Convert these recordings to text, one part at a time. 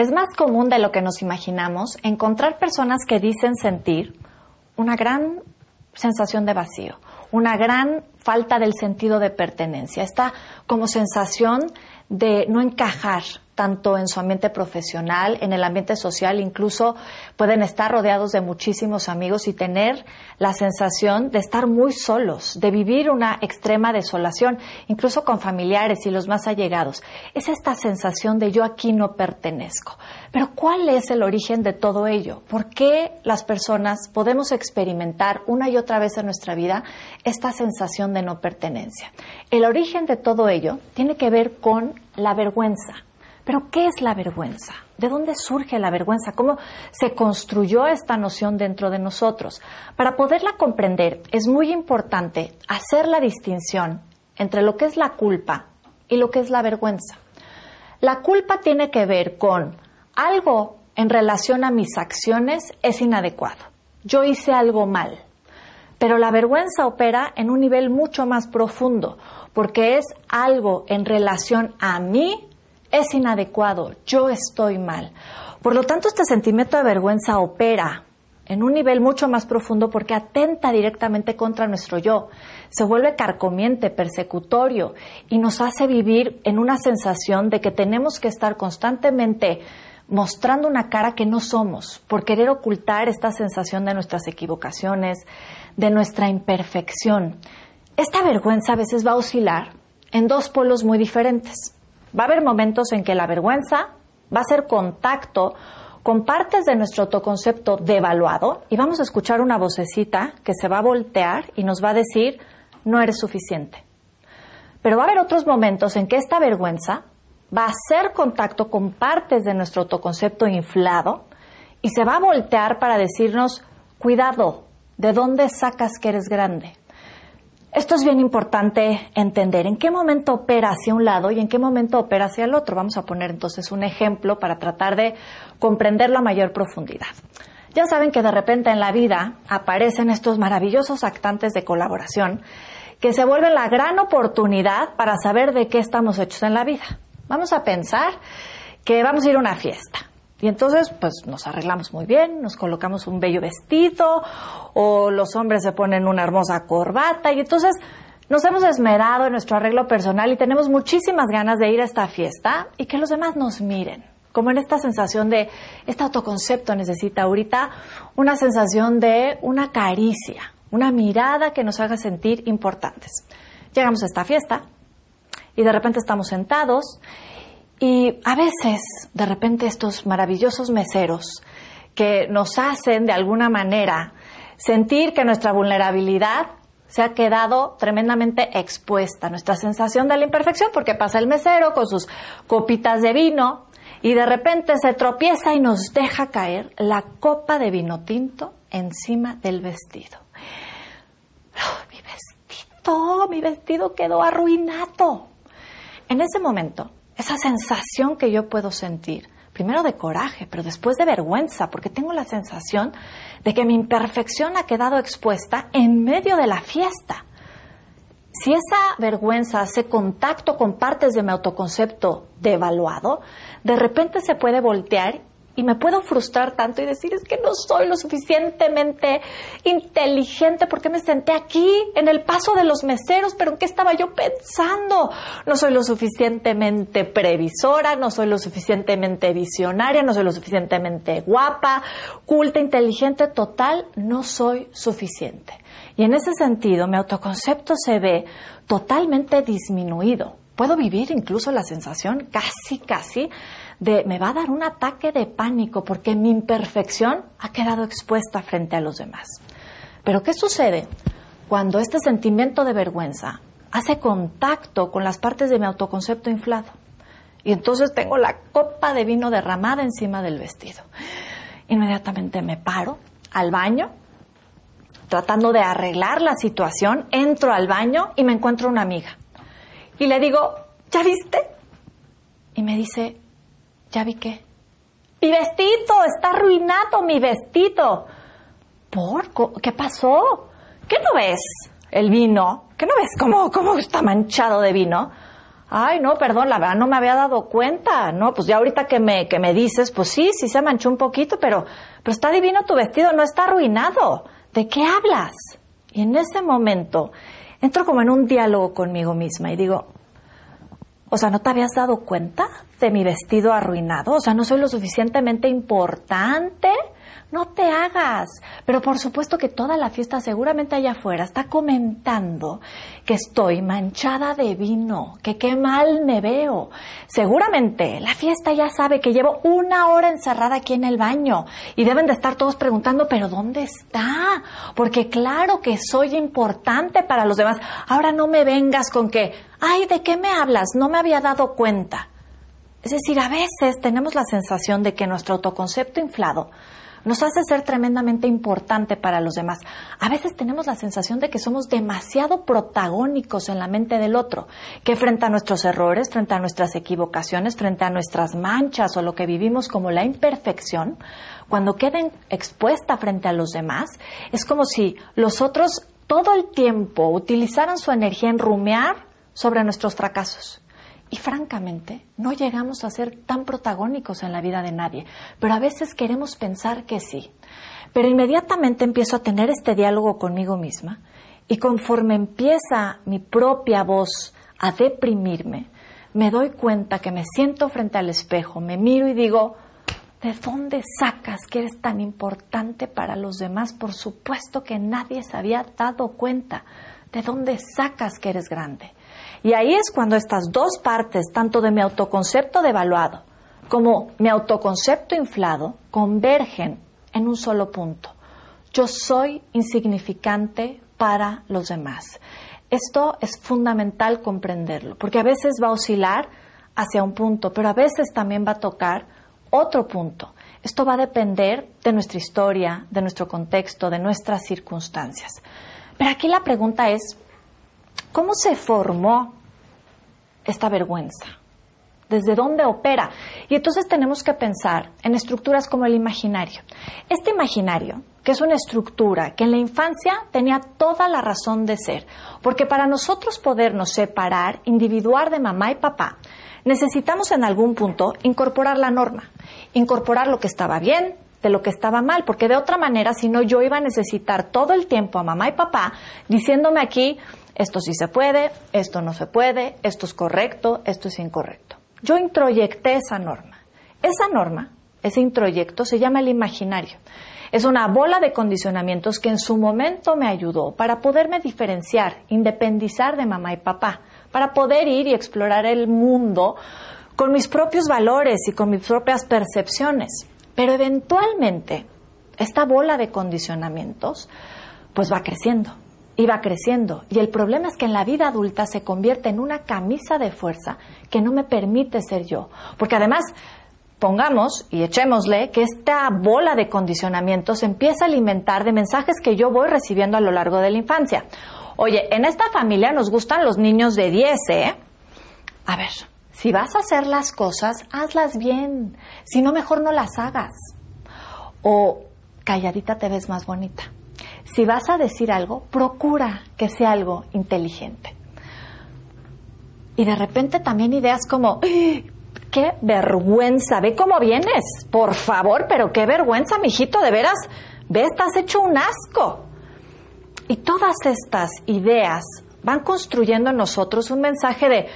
Es más común de lo que nos imaginamos encontrar personas que dicen sentir una gran sensación de vacío, una gran falta del sentido de pertenencia, esta como sensación de no encajar tanto en su ambiente profesional, en el ambiente social, incluso pueden estar rodeados de muchísimos amigos y tener la sensación de estar muy solos, de vivir una extrema desolación, incluso con familiares y los más allegados. Es esta sensación de yo aquí no pertenezco. Pero ¿cuál es el origen de todo ello? ¿Por qué las personas podemos experimentar una y otra vez en nuestra vida esta sensación de no pertenencia? El origen de todo ello tiene que ver con la vergüenza. Pero ¿qué es la vergüenza? ¿De dónde surge la vergüenza? ¿Cómo se construyó esta noción dentro de nosotros? Para poderla comprender es muy importante hacer la distinción entre lo que es la culpa y lo que es la vergüenza. La culpa tiene que ver con algo en relación a mis acciones es inadecuado. Yo hice algo mal. Pero la vergüenza opera en un nivel mucho más profundo, porque es algo en relación a mí es inadecuado, yo estoy mal. Por lo tanto, este sentimiento de vergüenza opera en un nivel mucho más profundo porque atenta directamente contra nuestro yo, se vuelve carcomiente, persecutorio y nos hace vivir en una sensación de que tenemos que estar constantemente mostrando una cara que no somos por querer ocultar esta sensación de nuestras equivocaciones, de nuestra imperfección. Esta vergüenza a veces va a oscilar en dos polos muy diferentes. Va a haber momentos en que la vergüenza va a ser contacto con partes de nuestro autoconcepto devaluado y vamos a escuchar una vocecita que se va a voltear y nos va a decir, no eres suficiente. Pero va a haber otros momentos en que esta vergüenza va a hacer contacto con partes de nuestro autoconcepto inflado y se va a voltear para decirnos, cuidado, ¿de dónde sacas que eres grande? Esto es bien importante entender en qué momento opera hacia un lado y en qué momento opera hacia el otro. Vamos a poner entonces un ejemplo para tratar de comprenderlo a mayor profundidad. Ya saben que de repente en la vida aparecen estos maravillosos actantes de colaboración que se vuelven la gran oportunidad para saber de qué estamos hechos en la vida. Vamos a pensar que vamos a ir a una fiesta. Y entonces, pues nos arreglamos muy bien, nos colocamos un bello vestido o los hombres se ponen una hermosa corbata y entonces nos hemos esmerado en nuestro arreglo personal y tenemos muchísimas ganas de ir a esta fiesta y que los demás nos miren. Como en esta sensación de, este autoconcepto necesita ahorita una sensación de una caricia, una mirada que nos haga sentir importantes. Llegamos a esta fiesta y de repente estamos sentados y a veces, de repente, estos maravillosos meseros que nos hacen de alguna manera sentir que nuestra vulnerabilidad se ha quedado tremendamente expuesta, nuestra sensación de la imperfección, porque pasa el mesero con sus copitas de vino y de repente se tropieza y nos deja caer la copa de vino tinto encima del vestido. Oh, mi vestido, mi vestido quedó arruinado. En ese momento, esa sensación que yo puedo sentir, primero de coraje, pero después de vergüenza, porque tengo la sensación de que mi imperfección ha quedado expuesta en medio de la fiesta. Si esa vergüenza hace contacto con partes de mi autoconcepto devaluado, de repente se puede voltear y me puedo frustrar tanto y decir es que no soy lo suficientemente inteligente porque me senté aquí en el paso de los meseros, pero ¿en qué estaba yo pensando? No soy lo suficientemente previsora, no soy lo suficientemente visionaria, no soy lo suficientemente guapa, culta, inteligente, total, no soy suficiente. Y en ese sentido, mi autoconcepto se ve totalmente disminuido. Puedo vivir incluso la sensación casi, casi de me va a dar un ataque de pánico porque mi imperfección ha quedado expuesta frente a los demás. Pero ¿qué sucede cuando este sentimiento de vergüenza hace contacto con las partes de mi autoconcepto inflado? Y entonces tengo la copa de vino derramada encima del vestido. Inmediatamente me paro al baño, tratando de arreglar la situación, entro al baño y me encuentro una amiga. Y le digo, ¿ya viste? Y me dice, ¿Ya vi qué? Mi vestido, está arruinado mi vestido. ¿Por? ¿Qué pasó? ¿Qué no ves? El vino. ¿Qué no ves cómo, cómo está manchado de vino? Ay, no, perdón, la verdad no me había dado cuenta. No, pues ya ahorita que me, que me dices, pues sí, sí se manchó un poquito, pero, pero está divino tu vestido, no está arruinado. ¿De qué hablas? Y en ese momento entro como en un diálogo conmigo misma y digo, o sea, ¿no te habías dado cuenta de mi vestido arruinado? O sea, ¿no soy lo suficientemente importante? No te hagas. Pero por supuesto que toda la fiesta seguramente allá afuera está comentando que estoy manchada de vino, que qué mal me veo. Seguramente la fiesta ya sabe que llevo una hora encerrada aquí en el baño y deben de estar todos preguntando, pero ¿dónde está? Porque claro que soy importante para los demás. Ahora no me vengas con que, ay, ¿de qué me hablas? No me había dado cuenta. Es decir, a veces tenemos la sensación de que nuestro autoconcepto inflado nos hace ser tremendamente importante para los demás. A veces tenemos la sensación de que somos demasiado protagónicos en la mente del otro, que frente a nuestros errores, frente a nuestras equivocaciones, frente a nuestras manchas o lo que vivimos como la imperfección, cuando queden expuesta frente a los demás, es como si los otros todo el tiempo utilizaran su energía en rumear sobre nuestros fracasos y francamente, no llegamos a ser tan protagónicos en la vida de nadie, pero a veces queremos pensar que sí. Pero inmediatamente empiezo a tener este diálogo conmigo misma y conforme empieza mi propia voz a deprimirme, me doy cuenta que me siento frente al espejo, me miro y digo, ¿de dónde sacas que eres tan importante para los demás? Por supuesto que nadie se había dado cuenta. ¿De dónde sacas que eres grande? Y ahí es cuando estas dos partes, tanto de mi autoconcepto devaluado como mi autoconcepto inflado, convergen en un solo punto. Yo soy insignificante para los demás. Esto es fundamental comprenderlo, porque a veces va a oscilar hacia un punto, pero a veces también va a tocar otro punto. Esto va a depender de nuestra historia, de nuestro contexto, de nuestras circunstancias. Pero aquí la pregunta es, ¿Cómo se formó esta vergüenza? ¿Desde dónde opera? Y entonces tenemos que pensar en estructuras como el imaginario. Este imaginario, que es una estructura que en la infancia tenía toda la razón de ser, porque para nosotros podernos separar, individuar de mamá y papá, necesitamos en algún punto incorporar la norma, incorporar lo que estaba bien, de lo que estaba mal, porque de otra manera, si no, yo iba a necesitar todo el tiempo a mamá y papá diciéndome aquí, esto sí se puede, esto no se puede, esto es correcto, esto es incorrecto. Yo introyecté esa norma. Esa norma, ese introyecto, se llama el imaginario. Es una bola de condicionamientos que en su momento me ayudó para poderme diferenciar, independizar de mamá y papá, para poder ir y explorar el mundo con mis propios valores y con mis propias percepciones. Pero eventualmente, esta bola de condicionamientos, pues va creciendo y va creciendo. Y el problema es que en la vida adulta se convierte en una camisa de fuerza que no me permite ser yo. Porque además, pongamos y echémosle que esta bola de condicionamientos empieza a alimentar de mensajes que yo voy recibiendo a lo largo de la infancia. Oye, en esta familia nos gustan los niños de 10, ¿eh? A ver, si vas a hacer las cosas, hazlas bien. Si no, mejor no las hagas. O calladita te ves más bonita si vas a decir algo, procura que sea algo inteligente. Y de repente también ideas como, qué vergüenza, ve cómo vienes, por favor, pero qué vergüenza, mijito, de veras, ve, estás hecho un asco. Y todas estas ideas van construyendo en nosotros un mensaje de,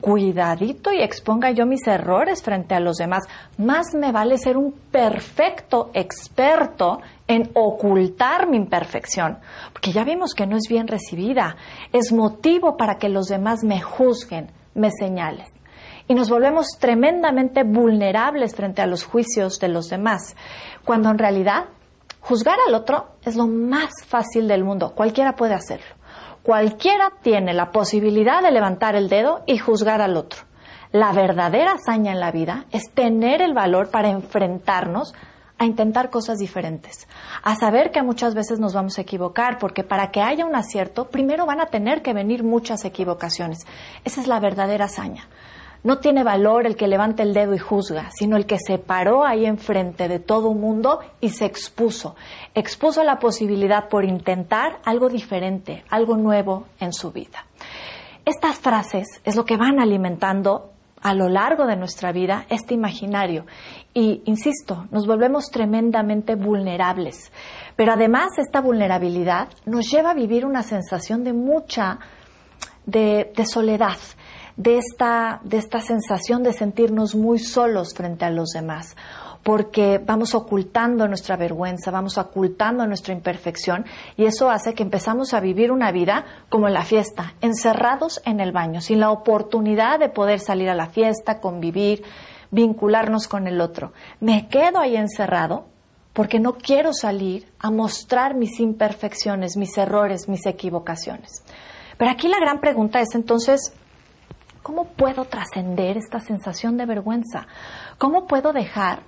cuidadito y exponga yo mis errores frente a los demás. Más me vale ser un perfecto experto en ocultar mi imperfección, porque ya vimos que no es bien recibida, es motivo para que los demás me juzguen, me señalen. Y nos volvemos tremendamente vulnerables frente a los juicios de los demás, cuando en realidad juzgar al otro es lo más fácil del mundo, cualquiera puede hacerlo. Cualquiera tiene la posibilidad de levantar el dedo y juzgar al otro. La verdadera hazaña en la vida es tener el valor para enfrentarnos a intentar cosas diferentes, a saber que muchas veces nos vamos a equivocar, porque para que haya un acierto, primero van a tener que venir muchas equivocaciones. Esa es la verdadera hazaña. No tiene valor el que levante el dedo y juzga, sino el que se paró ahí enfrente de todo el mundo y se expuso. Expuso la posibilidad por intentar algo diferente, algo nuevo en su vida. Estas frases es lo que van alimentando a lo largo de nuestra vida este imaginario. Y, insisto, nos volvemos tremendamente vulnerables. Pero además esta vulnerabilidad nos lleva a vivir una sensación de mucha, de soledad, de esta, de esta sensación de sentirnos muy solos frente a los demás porque vamos ocultando nuestra vergüenza, vamos ocultando nuestra imperfección y eso hace que empezamos a vivir una vida como en la fiesta, encerrados en el baño, sin la oportunidad de poder salir a la fiesta, convivir, vincularnos con el otro. Me quedo ahí encerrado porque no quiero salir a mostrar mis imperfecciones, mis errores, mis equivocaciones. Pero aquí la gran pregunta es entonces, ¿cómo puedo trascender esta sensación de vergüenza? ¿Cómo puedo dejar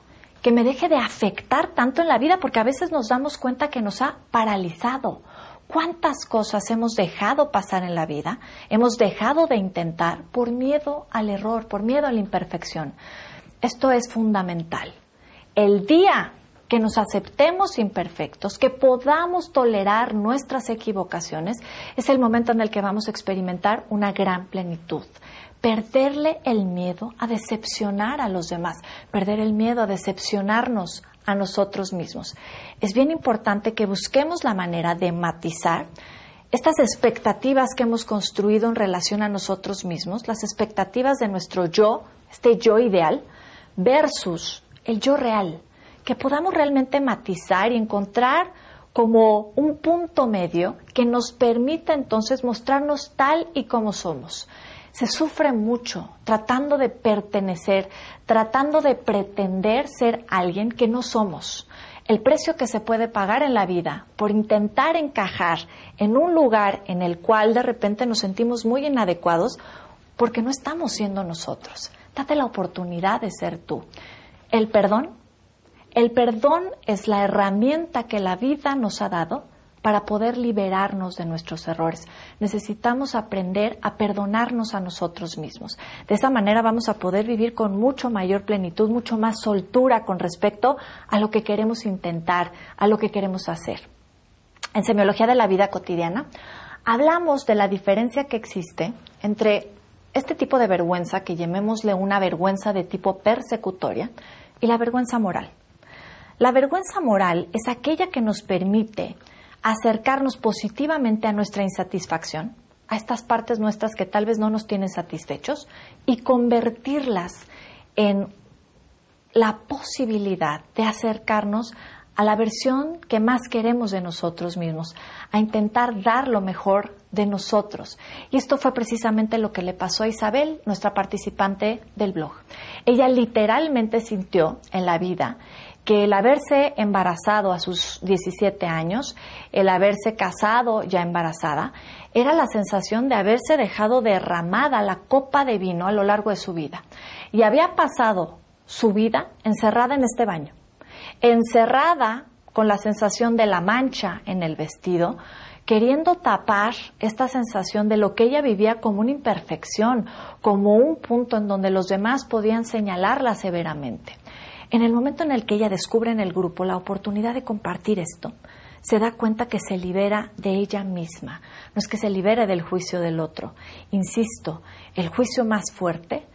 que me deje de afectar tanto en la vida, porque a veces nos damos cuenta que nos ha paralizado. ¿Cuántas cosas hemos dejado pasar en la vida? Hemos dejado de intentar por miedo al error, por miedo a la imperfección. Esto es fundamental. El día que nos aceptemos imperfectos, que podamos tolerar nuestras equivocaciones, es el momento en el que vamos a experimentar una gran plenitud perderle el miedo a decepcionar a los demás, perder el miedo a decepcionarnos a nosotros mismos. Es bien importante que busquemos la manera de matizar estas expectativas que hemos construido en relación a nosotros mismos, las expectativas de nuestro yo, este yo ideal, versus el yo real, que podamos realmente matizar y encontrar como un punto medio que nos permita entonces mostrarnos tal y como somos se sufre mucho tratando de pertenecer, tratando de pretender ser alguien que no somos. El precio que se puede pagar en la vida por intentar encajar en un lugar en el cual de repente nos sentimos muy inadecuados porque no estamos siendo nosotros. Date la oportunidad de ser tú. El perdón, el perdón es la herramienta que la vida nos ha dado para poder liberarnos de nuestros errores. Necesitamos aprender a perdonarnos a nosotros mismos. De esa manera vamos a poder vivir con mucho mayor plenitud, mucho más soltura con respecto a lo que queremos intentar, a lo que queremos hacer. En Semiología de la Vida Cotidiana hablamos de la diferencia que existe entre este tipo de vergüenza, que llamémosle una vergüenza de tipo persecutoria, y la vergüenza moral. La vergüenza moral es aquella que nos permite acercarnos positivamente a nuestra insatisfacción, a estas partes nuestras que tal vez no nos tienen satisfechos, y convertirlas en la posibilidad de acercarnos a la versión que más queremos de nosotros mismos, a intentar dar lo mejor de nosotros. Y esto fue precisamente lo que le pasó a Isabel, nuestra participante del blog. Ella literalmente sintió en la vida que el haberse embarazado a sus 17 años, el haberse casado ya embarazada, era la sensación de haberse dejado derramada la copa de vino a lo largo de su vida. Y había pasado su vida encerrada en este baño, encerrada con la sensación de la mancha en el vestido, queriendo tapar esta sensación de lo que ella vivía como una imperfección, como un punto en donde los demás podían señalarla severamente. En el momento en el que ella descubre en el grupo la oportunidad de compartir esto, se da cuenta que se libera de ella misma, no es que se libere del juicio del otro. Insisto, el juicio más fuerte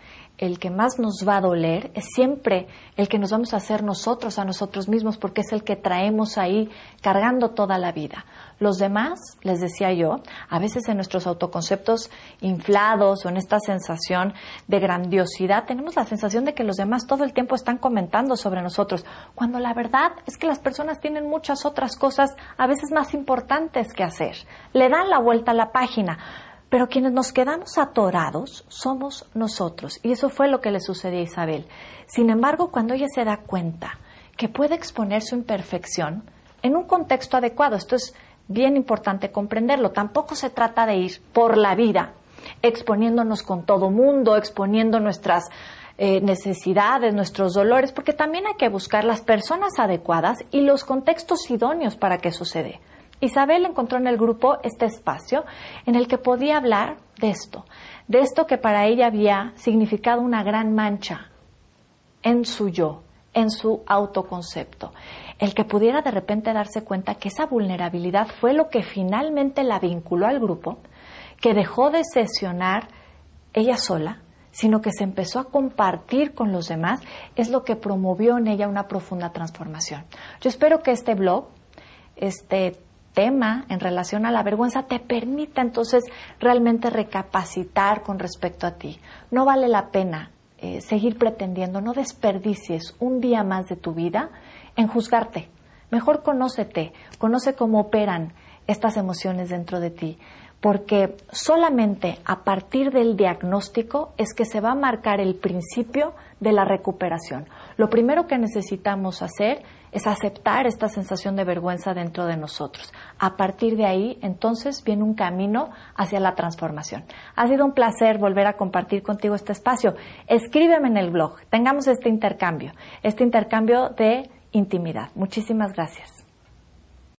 el que más nos va a doler es siempre el que nos vamos a hacer nosotros a nosotros mismos, porque es el que traemos ahí cargando toda la vida. Los demás, les decía yo, a veces en nuestros autoconceptos inflados o en esta sensación de grandiosidad, tenemos la sensación de que los demás todo el tiempo están comentando sobre nosotros, cuando la verdad es que las personas tienen muchas otras cosas a veces más importantes que hacer. Le dan la vuelta a la página pero quienes nos quedamos atorados somos nosotros. Y eso fue lo que le sucedió a Isabel. Sin embargo, cuando ella se da cuenta que puede exponer su imperfección en un contexto adecuado, esto es bien importante comprenderlo, tampoco se trata de ir por la vida exponiéndonos con todo mundo, exponiendo nuestras eh, necesidades, nuestros dolores, porque también hay que buscar las personas adecuadas y los contextos idóneos para que suceda. Isabel encontró en el grupo este espacio en el que podía hablar de esto, de esto que para ella había significado una gran mancha en su yo, en su autoconcepto. El que pudiera de repente darse cuenta que esa vulnerabilidad fue lo que finalmente la vinculó al grupo, que dejó de sesionar ella sola, sino que se empezó a compartir con los demás, es lo que promovió en ella una profunda transformación. Yo espero que este blog, este tema en relación a la vergüenza te permita entonces realmente recapacitar con respecto a ti. No vale la pena eh, seguir pretendiendo, no desperdicies un día más de tu vida en juzgarte. Mejor conócete, conoce cómo operan estas emociones dentro de ti, porque solamente a partir del diagnóstico es que se va a marcar el principio de la recuperación. Lo primero que necesitamos hacer es aceptar esta sensación de vergüenza dentro de nosotros. A partir de ahí, entonces, viene un camino hacia la transformación. Ha sido un placer volver a compartir contigo este espacio. Escríbeme en el blog, tengamos este intercambio, este intercambio de intimidad. Muchísimas gracias.